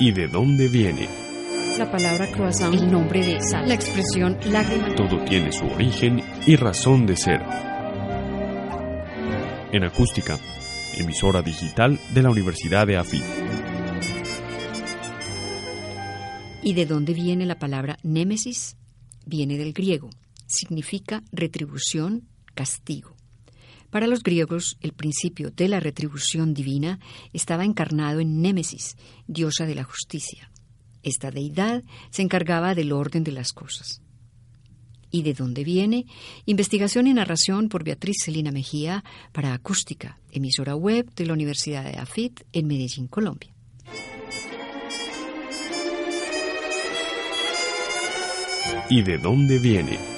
¿Y de dónde viene? La palabra croissant, el nombre de esa, la expresión lágrima. Todo tiene su origen y razón de ser. En acústica, emisora digital de la Universidad de AFIT. ¿Y de dónde viene la palabra némesis? Viene del griego. Significa retribución, castigo. Para los griegos, el principio de la retribución divina estaba encarnado en Némesis, diosa de la justicia. Esta deidad se encargaba del orden de las cosas. ¿Y de dónde viene? Investigación y narración por Beatriz Celina Mejía para Acústica, emisora web de la Universidad de AFIT en Medellín, Colombia. ¿Y de dónde viene?